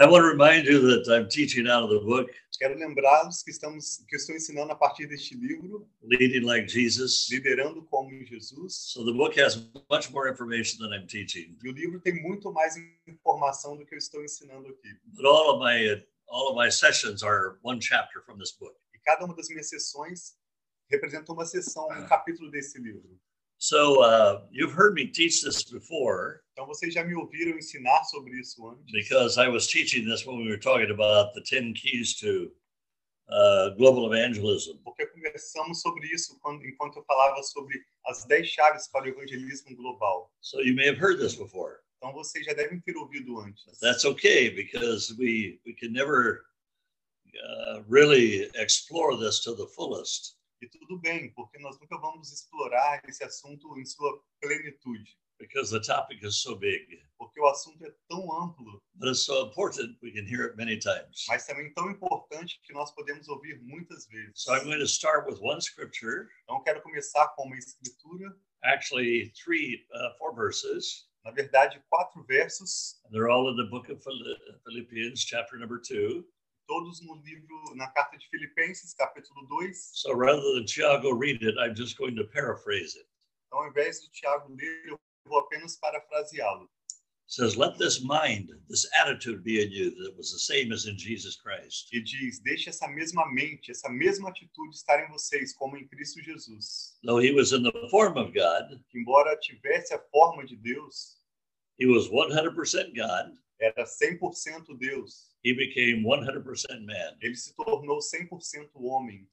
I want to remind you that I'm teaching out of the book Quero lembrá-los que estamos que eu estou ensinando a partir deste livro, Leading Like Jesus. liderando como Jesus. So the book has much more information than I'm teaching. E o livro tem muito mais informação do que eu estou ensinando aqui. But all of my all of my sessions are one chapter from this book. E cada uma das minhas sessões representa uma sessão, um capítulo desse livro. So uh, you've heard me teach this before Então vocês já me ouviram ensinar sobre isso antes. because I was teaching this when we were talking about the 10 keys to uh, global evangelism. Porque conversamos sobre isso quando, enquanto eu falava sobre as 10 chaves para o evangelismo global. So you may have heard this before. Então vocês já devem ter ouvido antes. That's okay because we we can never uh, really explore this to the fullest. E tudo bem, porque nós nunca vamos explorar esse assunto em sua plenitude. because the topic is so big. Porque o assunto é tão amplo, But it's so important we can hear it many times. mas também tão importante que nós podemos ouvir muitas vezes. So I'm going to start with one scripture, Então eu quero começar com uma escritura, actually three, uh, four verses. na verdade, quatro versos, And they're all in the book of Phil- Philippians, chapter number two. Todos no livro, na carta de Filipenses, capítulo 2. So rather than Tiago read it, I'm just going to paraphrase it. Então, ao invés do Tiago ler, eu vou apenas parafraseá-lo. Says, Let this mind, this attitude be in you that was the same as in Jesus Christ, E diz: Deixe essa mesma mente, essa mesma atitude estar em vocês, como em Cristo Jesus. though he was in the form of God, embora tivesse a forma de Deus, he was 100% God. Era 100% Deus. He became 100% man. Ele se tornou 100% homem.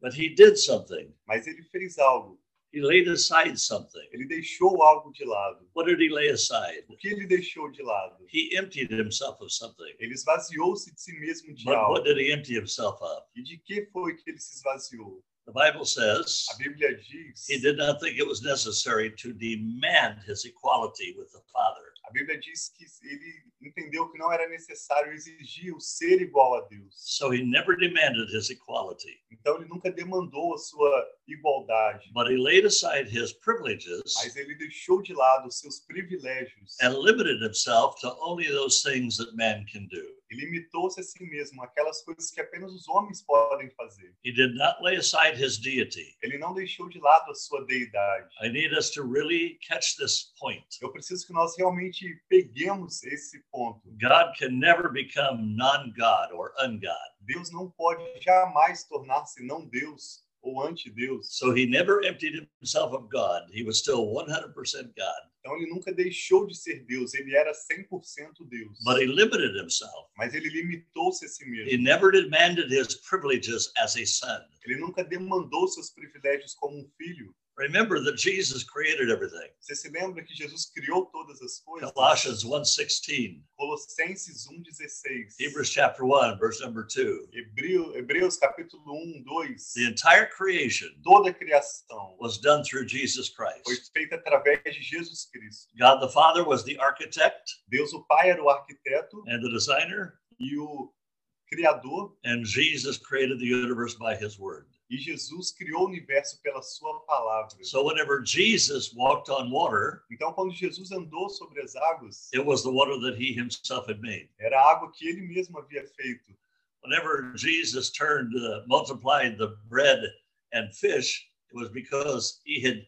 But he did something. Mas ele fez algo. He laid aside something. Ele deixou algo de lado. What did he lay aside? O que ele deixou de lado? He emptied himself of something. Ele esvaziou-se de si mesmo de But algo. what did he empty himself of? E de que foi que ele se esvaziou? The Bible says A Bíblia diz. he did not think it was necessary to demand his equality with the Father. A Bíblia diz que ele entendeu que não era necessário exigir o ser igual a Deus. So he never demanded his equality, Então ele nunca demandou a sua igualdade, but he laid aside his privileges mas ele deixou de lado os seus privilégios and limited himself to only those things that man can do. E limitou-se a si mesmo aquelas coisas que apenas os homens podem fazer. He did not lay aside his deity. Ele não deixou de lado a sua deidade. I need us to really catch this point. Eu preciso que nós realmente peguemos esse ponto. God can never become non God or ungod. Deus não pode jamais tornar-se não Deus ou anti-Deus. So he never emptied himself of God. He was still 100% God, Então ele nunca deixou de ser Deus, ele era 100% Deus. but he limited himself. Mas ele limitou-se a si He mesmo. never demanded his privileges as a son. Ele nunca demandou seus privilégios como um filho. Remember that Jesus created everything. Você se lembra que Jesus criou todas as coisas? Colossians 1:16, Colossenses 1:16. Hebrews chapter 1, verse number 2. Hebreu, Hebreus capítulo 1, 2. The entire creation Toda a criação was done through Jesus foi Christ. feita através de Jesus Cristo. God the Father was the architect Deus o Pai era o arquiteto and the designer, e o criador and Jesus created the universe by his word. E Jesus criou o universo pela sua palavra. So whenever Jesus walked on water, Então quando Jesus andou sobre as águas, it was the water that he himself had made. era a água que ele mesmo havia feito. Whenever Jesus turned, uh, multiplied the bread and fish, it was because he had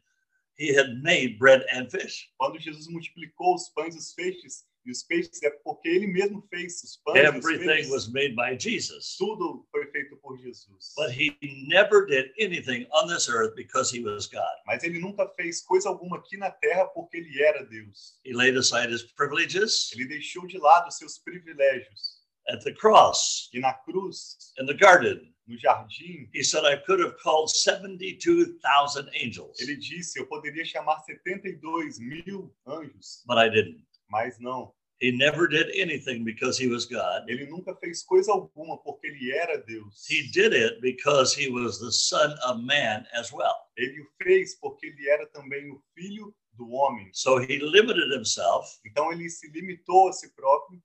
he had made bread and fish. Quando Jesus multiplicou os pães e os peixes, e os peixes é porque ele mesmo fez os pães Everything peixes. was made by Jesus. Tudo foi feito por Jesus. But he never did anything on this earth because he was God. Mas ele nunca fez coisa alguma aqui na terra porque ele era Deus. He laid aside his privileges Ele deixou de lado seus privilégios. at the cross, E na cruz, in the garden. no jardim, He said, I could have called 72,000 angels, ele disse: Eu poderia chamar 72 mil anjos, but I didn't. mas não. He never did anything because he was God. Ele nunca fez coisa alguma porque ele era Deus. He did it because he was the Son of Man as well. Ele o fez porque ele era também o filho do homem. So he limited himself, Então ele se limitou a si próprio,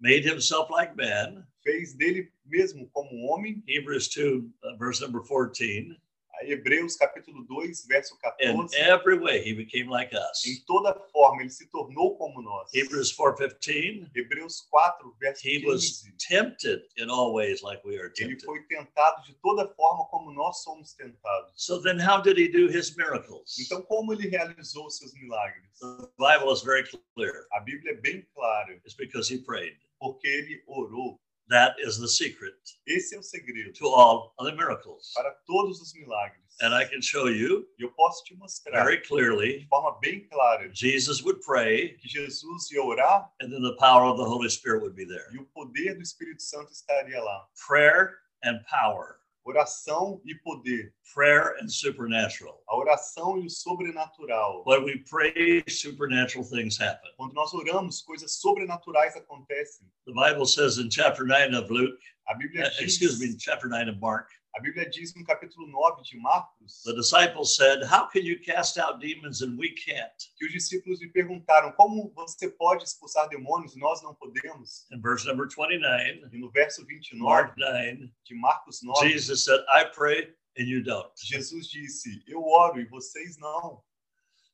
made himself like man. fez dele mesmo como um homem. Hebrews 2, uh, verse number 14. Hebreus capítulo 2, verso In 14. every way, he became like us. Em toda forma, ele se tornou como nós. Hebrews 4:15, Hebreus 4, verso he was 15. tempted in all ways like we are Ele tempted. foi tentado de toda forma como nós somos tentados. So then how did he do his miracles? Então, como ele realizou seus milagres? The Bible is very clear. A Bíblia é bem clara, It's because he prayed. porque ele orou. That is the secret Esse é o segredo to all other miracles. para todos os milagres. And I can show you E eu posso te mostrar very clearly de forma bem clara Jesus would pray que Jesus ia orar and then the power of the Holy Spirit would be there. e o poder do Espírito Santo estaria lá. Prayer and power, Oração e poder. prayer and supernatural. A oração e o sobrenatural. When we pray, supernatural things happen. Quando nós oramos, coisas sobrenaturais acontecem. The Bible says in chapter 9 of Luke, A Bíblia uh, diz, excuse me, chapter 9 of Mark, a Bíblia diz no capítulo 9 de Marcos the disciples said, How can you cast out demons and we can't? que os discípulos lhe perguntaram: Como você pode expulsar demônios e nós não podemos? In verse number 29, E no verso 29 Mark 9, de Marcos 9, Jesus said, I pray and you don't. Jesus disse: Eu oro e vocês não.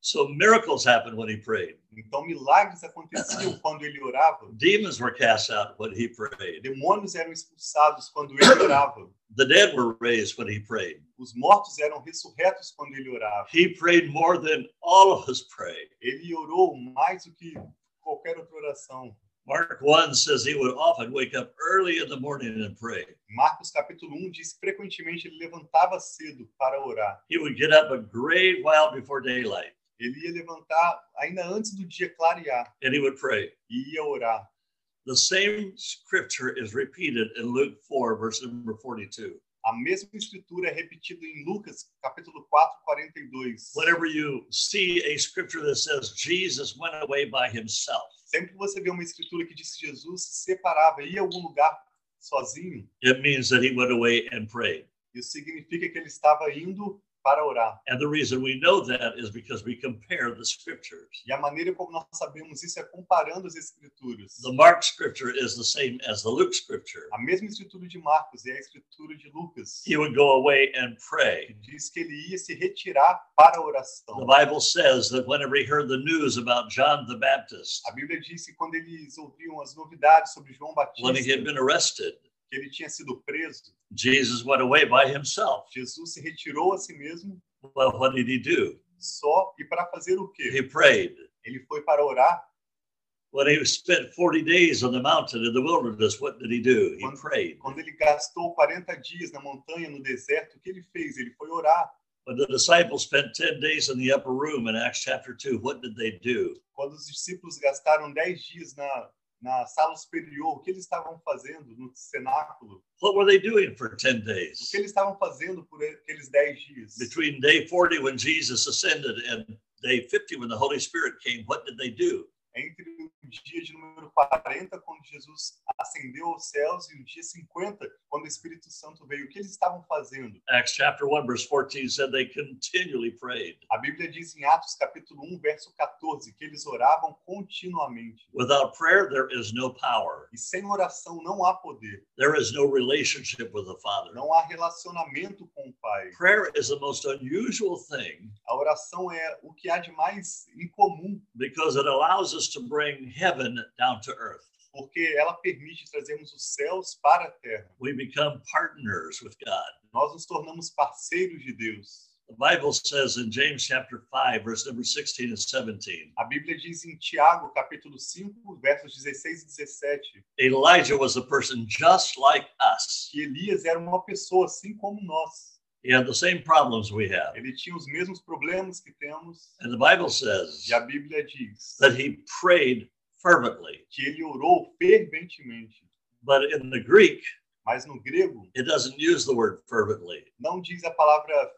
So miracles happened when he prayed. Então milagres aconteciam quando ele orava. Demons were cast out when he prayed. Demônios eram expulsados quando ele orava. The dead were raised when he prayed. Os mortos eram ressurretos quando ele orava. He prayed more than all of us pray. Ele orou mais do que qualquer outra oração. Mark 1 says he would often wake up early in the morning and pray. Marcos capítulo 1 diz que frequentemente ele levantava cedo para orar. He would get up a great while before daylight Ele ia levantar ainda antes do dia clarear and he would pray. e ia orar. The same scripture is repeated in Luke 4, verse number 42. A mesma escritura é repetida em Lucas capítulo 4, 42. Whenever you see a scripture that says Jesus went away by himself, Sempre que você vê uma escritura que diz que Jesus se separava e ia a algum lugar sozinho, it means that he went away and prayed. isso significa que ele estava indo para orar. And the reason we know that is because we compare the scriptures. E a maneira como nós sabemos isso é comparando as escrituras. The Mark scripture is the same as the Luke scripture. A mesma escritura de Marcos é a escritura de Lucas. He would go away and pray. diz que ele ia se retirar para a The oração. Bible says that whenever he heard the news about John the Baptist, A Bíblia diz que quando eles ouviam as novidades sobre João when he had Batista, been arrested, que ele tinha sido preso, Jesus went away by himself. Jesus se retirou a si mesmo Well, what did he do? só e para fazer o quê? He prayed. Ele foi para orar. When he spent 40 days on the mountain in the wilderness, what did he do? He Quando- prayed. Quando ele gastou 40 dias na montanha, no deserto, o que ele fez? Ele foi orar. When the disciples spent 10 days in the upper room in Acts chapter 2, what did they do? Quando os discípulos gastaram 10 dias na, na sala superior, o que eles estavam fazendo no cenáculo? What were they doing for 10 days? que eles estavam fazendo por aqueles 10 dias? Between day 40 when Jesus ascended and day 50 when the Holy Spirit came, what did they do? Entre o dia de número 40, quando Jesus ascendeu aos céus, e o dia 50, quando o Espírito Santo veio. O que eles estavam fazendo? Acts chapter 1, verse 14 said they continually prayed. A Bíblia diz em Atos capítulo 1, verso 14, que eles oravam continuamente. Without prayer, there is no power. E sem oração não há poder, There is no relationship with the Father. não há relacionamento com o Pai. Prayer is the most unusual thing A oração é o que há de mais incomum, because it allows us to bring heaven down to earth. porque ela permite trazermos os céus para a terra. We become partners with God. Nós nos tornamos parceiros de Deus. The Bible says in James chapter 5, verse number 16 and 17, A Bíblia diz em Tiago, capítulo 5, versos 16 e 17, Elijah was a person just like us. que Elias era uma pessoa assim como nós. He had the same problems we have. Ele tinha os mesmos problemas que temos. And the Bible says E a Bíblia diz that he prayed fervently. que ele orou ferventemente. But in the Greek, Mas no grego, it doesn't use the word fervently, não diz a palavra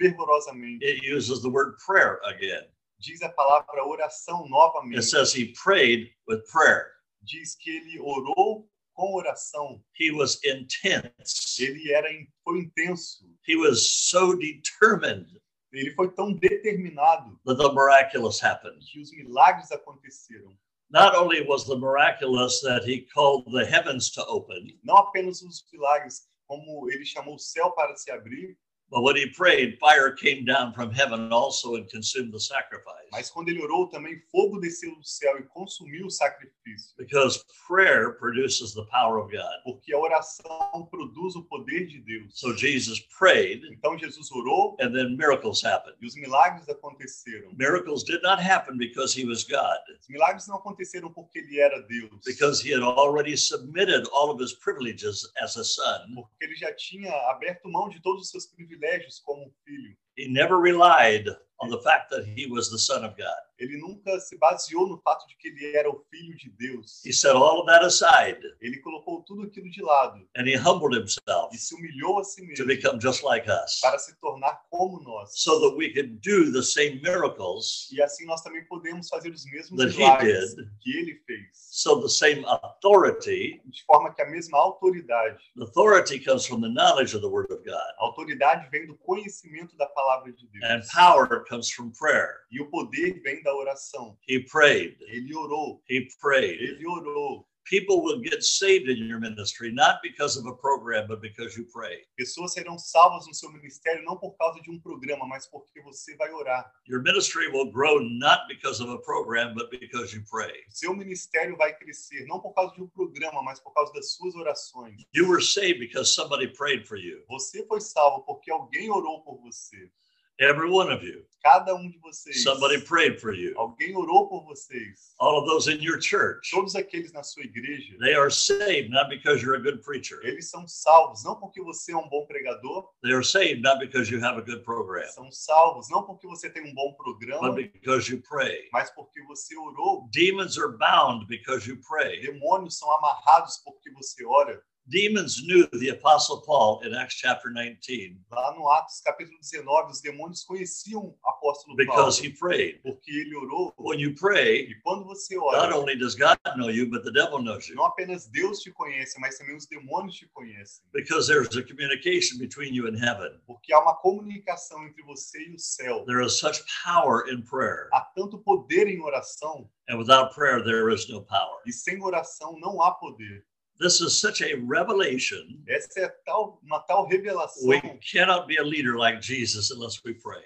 fervorosamente. it uses the word prayer again. Diz a palavra oração novamente. It says he prayed with prayer. Diz que ele orou com oração. He was intense. Ele era foi intenso. He was so determined Ele foi tão determinado that the miraculous happened. que os milagres aconteceram. Not only was the miraculous that he called the heavens to open, Não apenas os milagres, como ele chamou o céu para se abrir, But when he prayed, fire came down from heaven also and consumed the sacrifice. Mas quando ele orou, também fogo desceu do céu e consumiu o sacrifício. Because prayer produces the power of God. Porque a oração produz o poder de Deus. So Jesus prayed, Então Jesus orou and then miracles happened. e os milagres aconteceram. Miracles did not happen because he was God, Os milagres não aconteceram porque ele era Deus. because he had already submitted all of his privileges as a son. Porque ele já tinha aberto mão de todos os seus privilégios como um filho. He never relied on the fact that he was the son of God. Ele nunca se baseou no fato de que ele era o filho de Deus. He set all of that aside Ele colocou tudo aquilo de lado and he humbled himself e se humilhou a si to mesmo become just like us para se tornar como nós. so that we could do the same miracles E assim nós também podemos fazer os mesmos that he milagres did. que ele fez. So the same authority, De forma que a mesma autoridade. the authority comes from the knowledge of the word of God. A autoridade vem do conhecimento da palavra de And Deus. power comes from prayer. E o poder vem da oração. He prayed. Ele orou. He prayed. Ele orou. People will get saved in your ministry not because of a program, but because you pray. Pessoas serão salvas no seu ministério não por causa de um programa, mas porque você vai orar. Your ministry will grow not because of a program, but because you pray. Seu ministério vai crescer não por causa de um programa, mas por causa das suas orações. You were saved because somebody prayed for you. Você foi salvo porque alguém orou por você. Every one of you. Cada um de vocês. Somebody prayed for you. Alguém orou por vocês. All of those in your church. Todos aqueles na sua igreja, They are saved not because you're a good preacher. eles são salvos não porque você é um bom pregador, They are saved not because you have a good program, são salvos não porque você tem um bom but programa, because you pray. mas porque você orou. Demons are bound because you pray. Demônios são amarrados porque você ora. Demons knew the Apostle Paul in Acts chapter 19 Lá no Atos capítulo 19, os demônios conheciam o apóstolo Paulo because he prayed. porque ele orou. When you pray, E quando você not ora, only does God know you, but the devil knows you não apenas Deus te conhece, mas também os demônios te conhecem. because there's a communication between you and heaven. Porque há uma comunicação entre você e o céu. There is such power in prayer, Há tanto poder em oração and without prayer, there is no power. e sem oração não há poder. This is such a revelation. Essa é tal, uma tal revelação We cannot be a leader like Jesus unless we pray.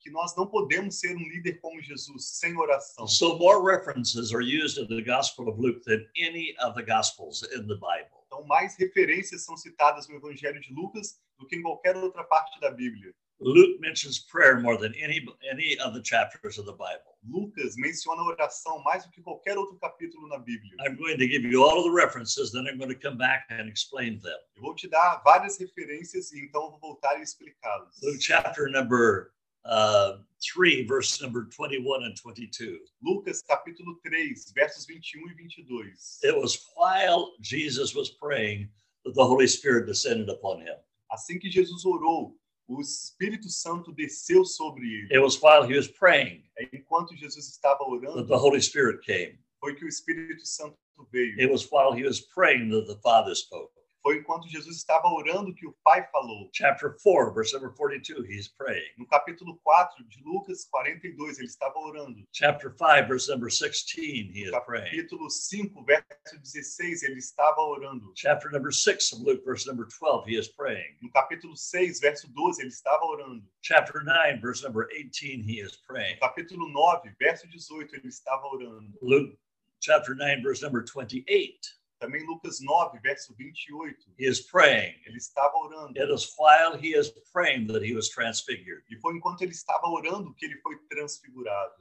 que nós não podemos ser um líder como Jesus sem oração. So, more references are used in the Gospel of Luke than any of the Gospels in the Bible. Então, mais referências são citadas no Evangelho de Lucas do que em qualquer outra parte da Bíblia. Luke mentions prayer more than any any of the chapters of the Bible. Lucas menciona oração mais do que qualquer outro capítulo na Bíblia. I'm going to give you all of the references, then I'm going to come back and explain them. Eu vou te dar várias referências e então vou voltar e explicá-las. Luke chapter number uh, 3, verse number 21 and 22. Lucas capítulo 3, versos 21 e 22. It was while Jesus was praying that the Holy Spirit descended upon him. Assim que Jesus orou, o Espírito Santo desceu sobre ele. It was while he was praying Enquanto Jesus estava that orando, the Holy Spirit came. foi que o Espírito Santo veio. It was while he was praying that the Father spoke. Foi enquanto Jesus estava orando que o Pai falou. Chapter 4, verse number 42, he's praying. No capítulo 4 de Lucas 42, ele estava orando. Chapter 5, verse number 16, he is No praying. capítulo 5, verso 16, ele estava orando. Chapter number 6 of Luke, verse number 12, he is praying. No capítulo 6, verso 12, ele estava orando. Chapter 9, verse number 18, he is praying. No capítulo 9, verso 18, ele estava orando. Luke chapter 9, verse number 28, Também Lucas 9, verso 28, he is praying. ele estava orando. It is while he is praying that he was transfigured. E foi enquanto ele estava orando que ele foi transfigurado.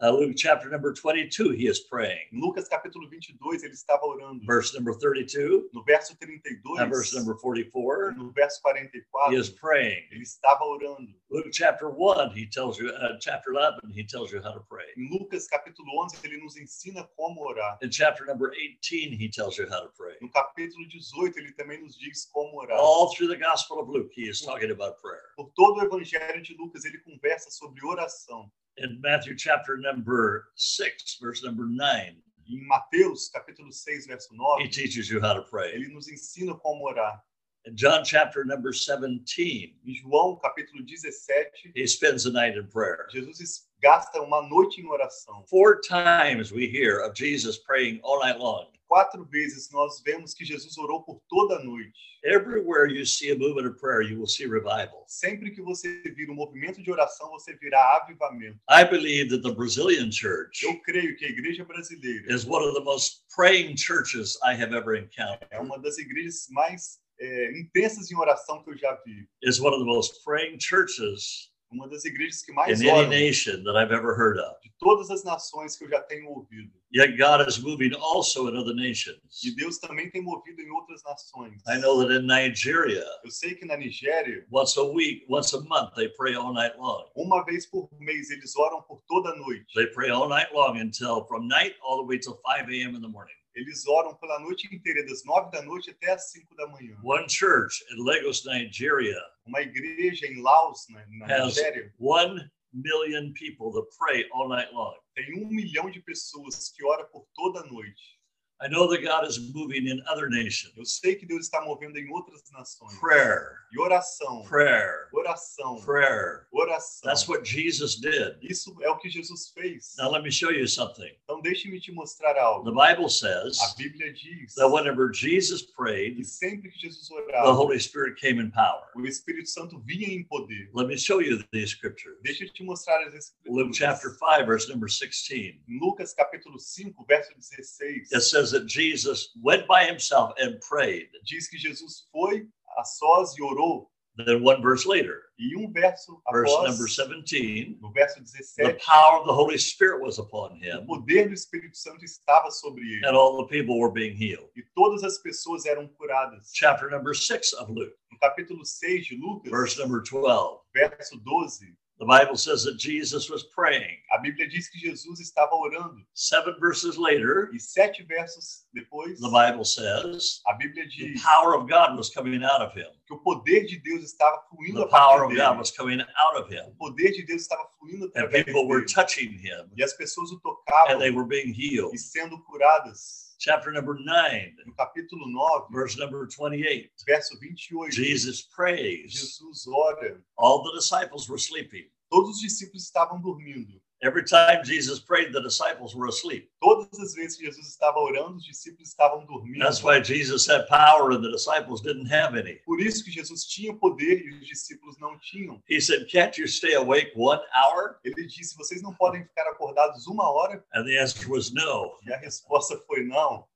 Uh, Luke chapter number 22, he is praying. Lucas capítulo 22, ele estava orando. Verse number 32 No verso 32, and verse number 44, no verso he 44, is praying. ele estava orando. Luke chapter 1, he tells you, uh, chapter 11, he tells you how to pray. Em Lucas capítulo 11, ele nos ensina como orar. In chapter number 18, he tells you how to pray. No capítulo 18, ele também nos diz como orar. All through the Gospel of Luke, he is talking about prayer. Por todo o evangelho de Lucas, ele conversa sobre oração. In Matthew chapter number 6, verse number 9, Em Mateus capítulo 6, verso he teaches you how to pray. ele nos ensina como orar. In John chapter number 17, Em João capítulo 17, he spends the night in prayer. Jesus gasta uma noite em oração. Four times we hear of Jesus praying all night long. Quatro vezes nós vemos que Jesus orou por toda a noite. Everywhere you see a movement of prayer, you will see revival. Sempre que você vir um movimento de oração, você virá avivamento. I believe that the Brazilian church Eu creio que a igreja brasileira is one of the most praying churches I have ever encountered. é uma das igrejas mais é, intensas em oração que eu já vi. Is one of the most praying churches Uma das igrejas que mais in any oram nation that I've ever heard of. de todas as nações que eu já tenho ouvido. Yet God is moving also in other nations. E Deus também tem movido em outras nações. I know that in Nigeria, Eu sei que na Nigéria, once a week, once a month, they pray all night long. uma vez por mês, eles oram por toda a noite. They pray all night long until from night all the way till 5 a.m. in the morning. Eles oram pela noite inteira, das nove da noite até as cinco da manhã. One church in Lagos, Nigeria, Uma igreja em Laos, na, na Has- Nigéria, one million people that pray all night long. tem um milhão de pessoas que oram por toda a noite. I know that God is moving in other nations. Eu sei que Deus está movendo em outras nações. Prayer, E oração, prayer, oração, prayer. oração. That's what Jesus did. Isso é o que Jesus fez. Now, let me show you something. Então deixe-me te mostrar algo. The Bible says A Bíblia diz that whenever Jesus prayed, que sempre que Jesus the Holy Spirit came in power. o Espírito Santo vinha em poder. Let me show you these scriptures. Deixa eu te mostrar as escrituras. Luke chapter 5, verse number 16. Lucas capítulo 5, verso 16, It says that Jesus went by himself and prayed. diz que Jesus foi a sós e orou. Then one verse later, E um verso verse após, number 17, no verso the power of the Holy Spirit was upon o him, poder do Espírito Santo estava sobre ele. and all the people were being healed. E todas as pessoas eram curadas. Chapter number 6 of Luke, No capítulo 6 de Lucas, verse number 12, verso 12, the Bible says that Jesus was praying. a Bíblia diz que Jesus estava orando. Seven verses later, E sete versos depois, the Bible says a Bíblia the diz power of God was coming out of him. que o poder de Deus estava fluindo The a power of dele. God was coming out of him. O poder de Deus estava fluindo And people were dele. touching him, E as pessoas o and tocavam they were being healed. e sendo curadas. Chapter number 9, No capítulo 9, verse number 28. verso 28, Jesus prays. Jesus ora. All the disciples were sleeping. Todos os discípulos estavam dormindo. Every time Jesus prayed, the disciples were asleep. Todas as vezes que Jesus estava orando, os discípulos estavam dormindo. That's why Jesus had power and the disciples didn't have any. Por isso que Jesus tinha poder e os discípulos não tinham. He said, Can't you stay awake one hour? Ele disse: Vocês não podem ficar acordados uma hora? And the answer was no. E a resposta foi não.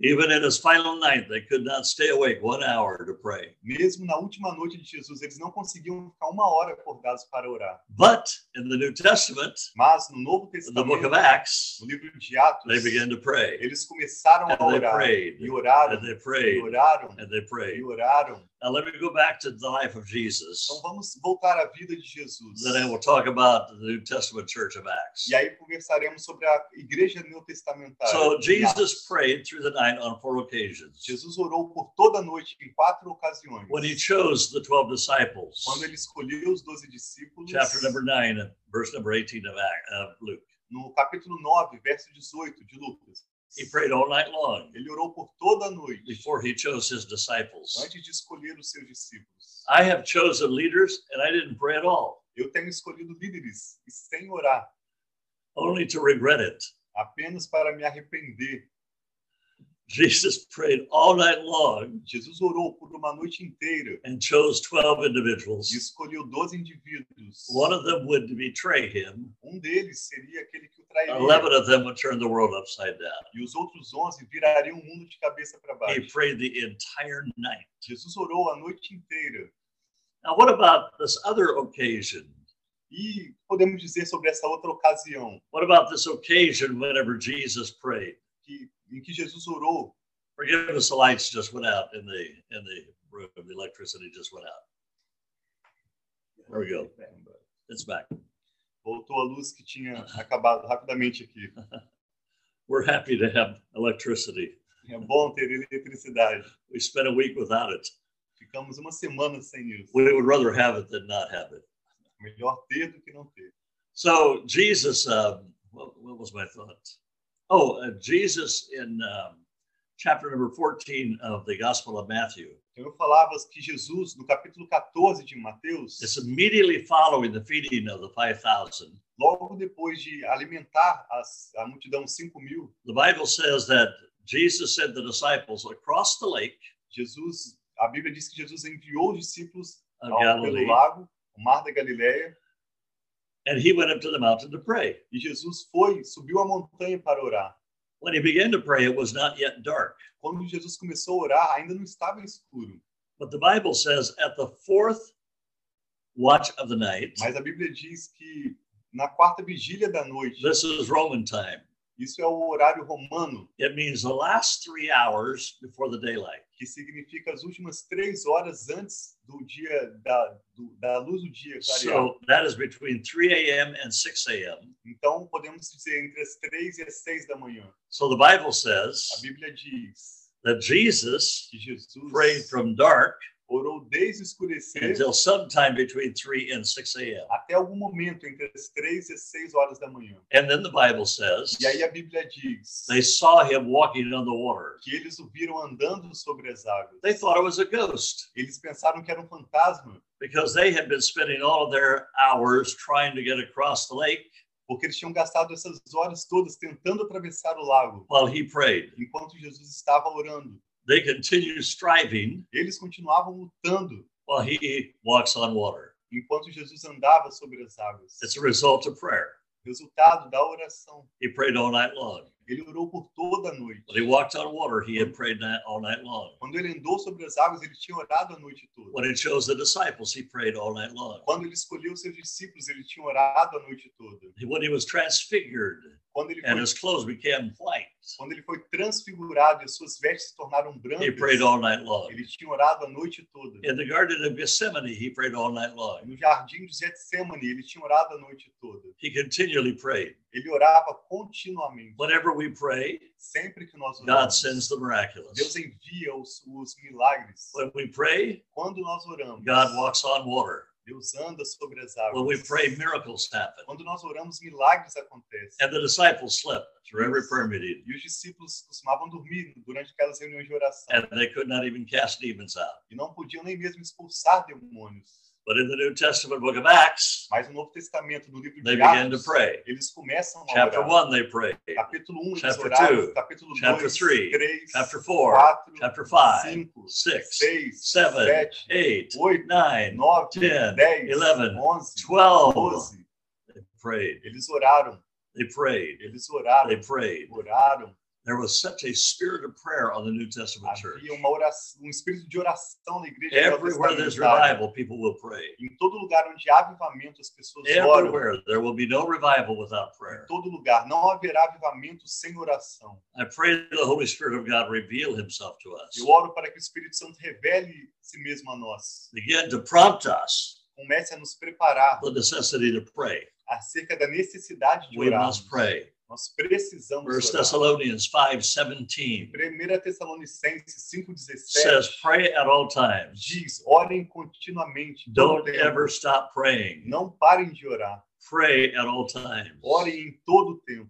Even in his final night, they could not stay awake one hour to pray. Mesmo na última noite de Jesus, eles não conseguiam ficar uma hora acordados para orar. But in the New Testament, Mas no Novo in the book of Acts, no livro de Atos, they began to pray. eles começaram a And they orar. prayed. E oraram. And they E prayed. oraram. And they prayed. E oraram. Now let me go back to the life of Jesus. Então vamos voltar à vida de Jesus. Then I will talk about the New Testament church of Acts. E aí conversaremos sobre a igreja neotestamentária. So Jesus prayed through the night on four occasions. Jesus orou por toda a noite em quatro ocasiões. When he chose the 12 disciples, Quando ele escolheu os doze discípulos, chapter number 9, and verse number 18 of Act, of Luke, no capítulo 9, verso 18 de Lucas, he prayed all night long ele orou por toda a noite before he chose his disciples. antes de escolher os seus discípulos. I have chosen leaders and I didn't pray at all, Eu tenho escolhido líderes e sem orar, only to regret it. apenas para me arrepender. Jesus prayed all night long Jesus orou por uma noite inteira and chose 12 e individuals. escolheu 12 indivíduos. One of them would betray him, Um deles seria aquele que o trairia. 11 of them would turn the world upside down. E os outros 11 virariam o mundo de cabeça para baixo. He prayed the entire night. Jesus orou a noite inteira. Now, what about this other occasion? E podemos dizer sobre essa outra ocasião What about this occasion whenever Jesus prayed? que, em que Jesus orou. Forgive us, the lights just went out in the in the room. The electricity just went out. There we go. It's back. Voltou a luz que tinha acabado rapidamente aqui. We're happy to have electricity. É bom ter eletricidade. We spent a week without it. Ficamos uma semana sem isso. We would rather have it than not have it. Melhor ter do que não ter. So Jesus, um, what, what was my thought? Oh, uh, Jesus in um, chapter number 14 of the Gospel of Matthew. Então eu falava que Jesus, no capítulo 14 de Mateus, It's immediately following the feeding of the 5,000. logo depois de alimentar as, a multidão 5 mil, The Bible says that Jesus sent the disciples across the lake Jesus, a Bíblia diz que Jesus enviou os discípulos of ao, pelo Galilee, lago, o mar da Galileia, and he went up to the mountain to pray. e Jesus foi, subiu a montanha para orar. When he began to pray, it was not yet dark. Quando Jesus começou a orar, ainda não estava escuro, But the Bible says at the fourth watch of the night, mas a Bíblia diz que na quarta vigília da noite, this is Roman time. isso é o horário romano, It means the last three hours before the daylight. Que significa as últimas três horas antes do dia da, do- da luz do dia clarear. So that is between 3 a.m. and 6 a.m. Então, podemos dizer entre as três e as seis da manhã. So the Bible A says Bíblia diz that Jesus que Jesus prayed from dark orou desde escurecer until sometime between 3 and 6 a.m. até algum momento entre as três e as seis horas da manhã. And then the Bible says E aí a Bíblia diz they saw him walking on the water. que eles o viram andando sobre as águas. They thought it was a ghost Eles pensaram que era um fantasma, because they had been spending all of their hours trying to get across the lake porque eles tinham gastado essas horas todas tentando atravessar o lago, while he prayed. enquanto Jesus estava orando. They continued striving Eles continuavam lutando while he walks on water. enquanto Jesus andava sobre as águas. It's a result of prayer. Resultado da oração. He prayed all night long. Ele orou por toda a noite. When he walked on water, he had prayed all night long. Quando ele andou sobre as águas, ele tinha orado a noite toda. When he chose the disciples, he prayed all night long. Quando ele escolheu seus discípulos, ele tinha orado a noite toda. When he was transfigured Quando ele and foi, his clothes became white, quando ele foi transfigurado e as suas vestes se tornaram he brancas, prayed all night long. ele tinha orado a noite toda. In the Garden of Gethsemane, he prayed all night long. No jardim de Getsemane, ele tinha orado a noite toda. He continually prayed. Ele orava continuamente. Whenever we pray, Sempre que nós God oramos, sends the Deus miraculous. envia os, os milagres. When we pray, Quando nós oramos, God walks on water. Deus anda sobre as When we águas. pray, miracles happen. Quando nós oramos, milagres acontecem. And the disciples slept through every prayer meeting, E os discípulos costumavam dormir durante aquelas reuniões de oração. and they could not even cast demons out. E não podiam nem mesmo expulsar demônios. But in the New Testament book of Acts, Mas no Novo Testamento, no livro they de began to pray. eles começam a Chapter orar. 1, they prayed. Capítulo 1, eles Chapter oraram. two, Capítulo chapter 2, three, 3, Chapter 4, 4, chapter 5, 5, 6, 6, 7, 7, 8, 8, 9, 9, 10, 10, 11, 11, 12. 12. They prayed. Eles oraram, They prayed. eles oraram, They prayed. oraram. There was such a spirit of prayer on the New Testament church. Havia uma oração, um espírito de oração na igreja Everywhere there's revival, people will pray. Em todo lugar onde há avivamento, as pessoas oram. Everywhere. There will be no revival without Em prayer. todo lugar. Não haverá avivamento sem oração. I pray that the Holy Spirit of God reveal himself to us. Eu oro para que o Espírito Santo revele si mesmo a nós. Begin to prompt us Comece a nos preparar the necessity to pray. acerca da necessidade de We orar. must pray. Nós precisamos First orar. Thessalonians 5:17 1 Tessalonicenses 5,17 says, "Pray at all times. diz: orem continuamente. Don't ever stop praying. Não parem de orar. Pray at all times. Orem em todo o tempo.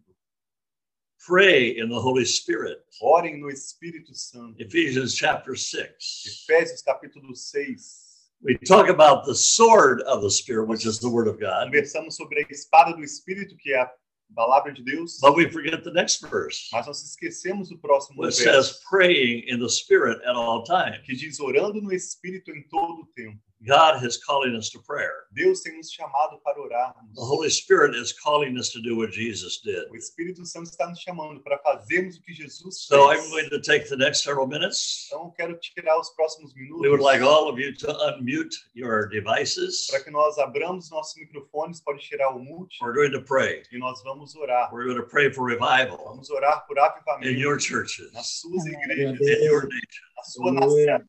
Pray in the Holy Spirit." Orem no Espírito Santo. Ephesians chapter 6. Efésios capítulo 6. We talk about the sword of the Spirit, which is the Word of God, Conversamos sobre a espada do Espírito, que é a palavra de Deus. but we forget the next verse, Mas nós esquecemos o próximo which verso, says, praying in the Spirit at all times. que diz orando no Espírito em todo o tempo. God is calling us to prayer. Deus tem nos chamado para orarmos. The Holy Spirit is calling us to do what Jesus did. O Espírito Santo está nos chamando para fazermos o que Jesus So. I'm going to take the next several minutes. Então, quero tirar os próximos minutos We would like all of you to unmute your devices. para que nós abramos nossos microfones, pode tirar o mute We're going to pray. e nós vamos orar. We're going to pray for revival Vamos orar por in your churches, nas suas in your nation. na sua nação.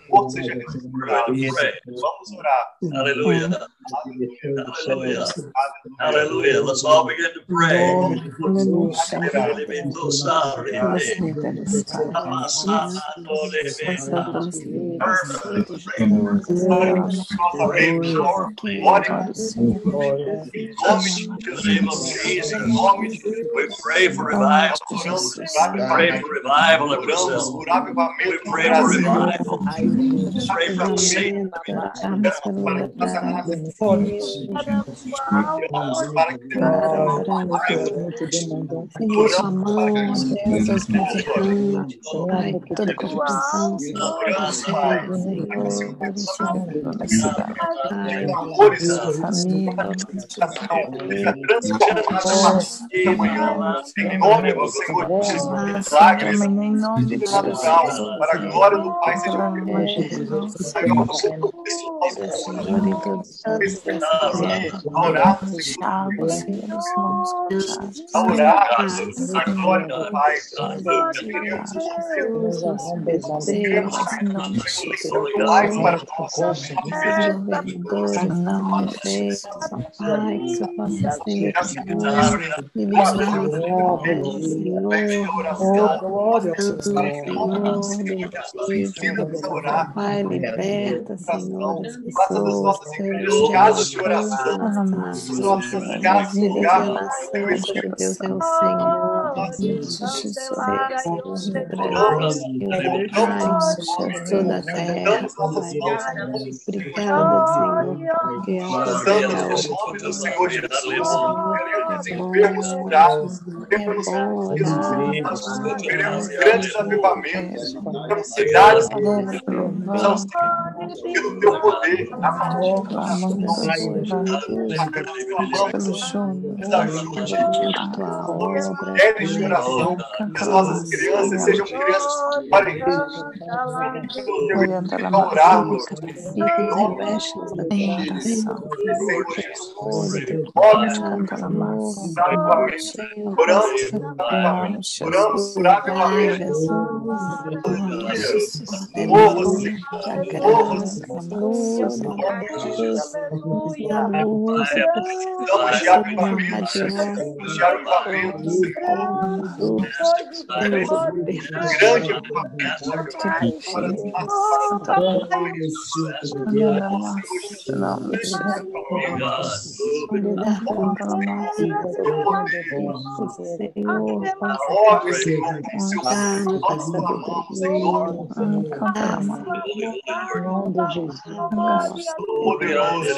até que o conforto seja restaurado. Pray. Vamos orar. Hallelujah. Hallelujah. Hallelujah. Let's all begin to pray. Nossa mente, ore em nome de In the name of Jesus, we pray for revival. We pray for revival in Oramos Brazil. por avivamento We no pray for Brasil. revival. Pray for Satan. Em nome do Senhor Jesus, milagres para a glória do Pai seja pelo amor de Jesus, Senhor, em todos os a orar, Thiago, Senhor, os nomes contados. a orar, a glória do Pai, de de liberta, Senhor, as pessoas, Senhor, casas de oração, Deus é o Senhor, Jesus, toda a terra, obrigada, Senhor, porque a Senhor Jesus, enfermos curados, Jesus, queremos grandes avivamentos, queremos cidades Bye. Pelo teu poder, a favor pelo chão, homens e mulheres de oração, que as nossas crianças sejam crianças parentes, pelo teu espírito orar, em nome do Senhor Jesus. Óbvio, oramos por avivamento, oramos por de avivamento, damos de avivamento, Senhor. Óbvio, Senhor, em nosso Senhor, poderoso,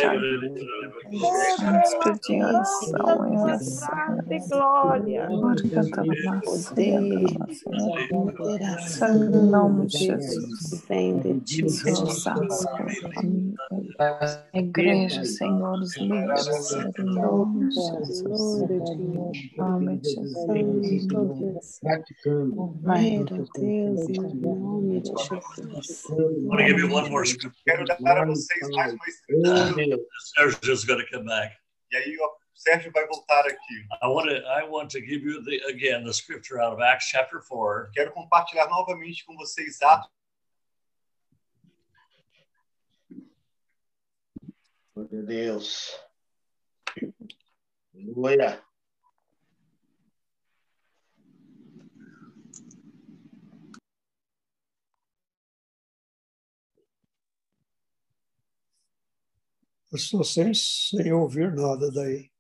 Espírito de oração e oração. glória. Em nome de Jesus. Vem de ti, igreja, Senhor, os líderes, em de Jesus. Em nome de Jesus. Meu Deus, em nome de Jesus. I want to give you one more scripture. quero dar a vocês mais uma escritura. Sergio's going to come back. E aí o Sérgio vai voltar aqui. I want to I want to give you the again the scripture out of Acts chapter four. Quero compartilhar novamente com vocês Atos Glória a Deus. Aleluia. Eu estou sem, sem ouvir nada daí.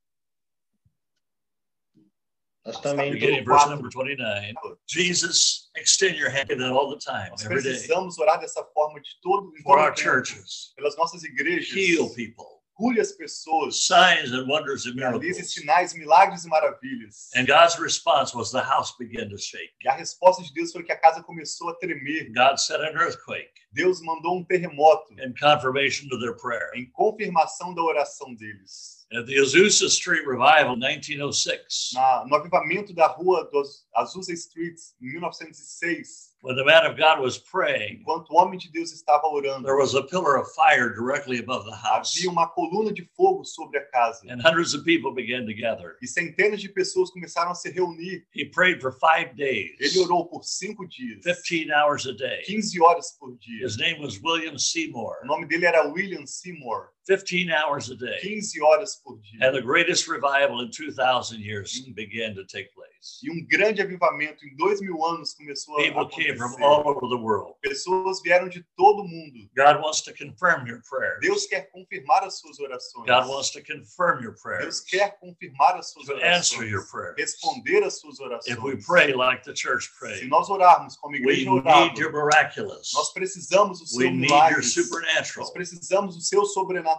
Nós também Beginning verse number 29. Jesus, extend your hand all the time, Nós every day, precisamos orar dessa forma de todo, em for our tempo, churches. pelas nossas igrejas. Heal people, Cure as pessoas. signs and wonders and Realize miracles. sinais, milagres e maravilhas. And God's response was the house began to shake. E a resposta de Deus foi que a casa começou a tremer. God sent an earthquake Deus mandou um terremoto in confirmation to their prayer. em confirmação da oração deles. At the Azusa Street Revival, 1906, Na, no avivamento da rua dos Azusa Street, em 1906, When the man of God was praying, Enquanto o homem de Deus estava orando, there was a pillar of fire directly above the house, havia uma coluna de fogo sobre a casa. and hundreds of people began to gather. E centenas de pessoas começaram a se reunir. He prayed for five days, Ele orou por cinco dias, 15 hours a day. 15 horas por dia. His name was William Seymour. O nome dele era William Seymour, 15 hours a day. 15 horas por dia. And the greatest revival in 2,000 years began to take place. E um grande avivamento em dois mil anos começou a People came from acontecer. all over the world. Pessoas vieram de todo o mundo. God wants to confirm your prayer. Deus quer confirmar as suas orações. God wants to confirm your Deus prayers, quer confirmar as suas to answer your orações. prayer. Responder as suas orações. If we pray like the church Se nós orarmos como a we igreja need orava, your miraculous. nós precisamos do We seu need your milagre. supernatural. Nós precisamos do seu Your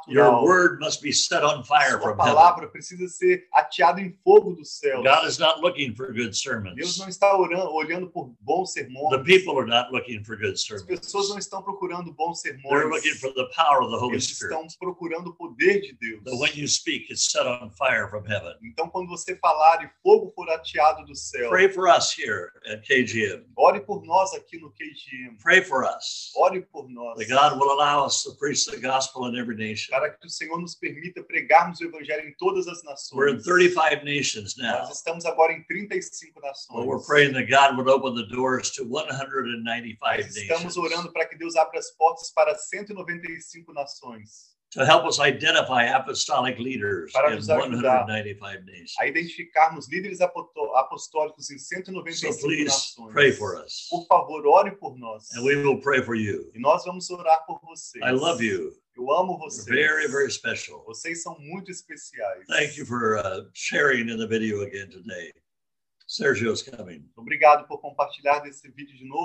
sobrenatural. word must be set on fire Sua from heaven. palavra precisa ser ateada em fogo dos céus. God is not looking for good Deus sermons. não está orando, olhando por bons sermões. The people are not looking for good As sermons. pessoas não estão procurando bons They're sermões. looking for the power of the Holy Eles Spirit. estão procurando o poder de Deus. That when you speak, it's set on fire from heaven. Então, quando você falar e fogo for ateado do céu, Pray for us here at KGM. ore por nós aqui no KGM. Pray for us. Ore por nós. That God will allow us to preach the gospel in every nation. Para que o Senhor nos permita pregarmos o Evangelho em todas as We're in nações. 35 nations now. Nós estamos agora em 35 But we're nações. praying that God would open the doors to 195 Nós Estamos nations orando para que Deus abra as portas para 195 nações. To help us identify apostolic leaders Para in nos ajudar. 195 nations. A identificarmos líderes apostólicos em So 195 please nações. pray for us. Por favor, ore por nós. And we will pray for you. E nós vamos orar por vocês. I love you. Eu amo vocês. very, very special. Vocês são muito especiais. Thank you for uh, sharing in the video again today. Sergio's coming. Obrigado por compartilhar desse vídeo de novo.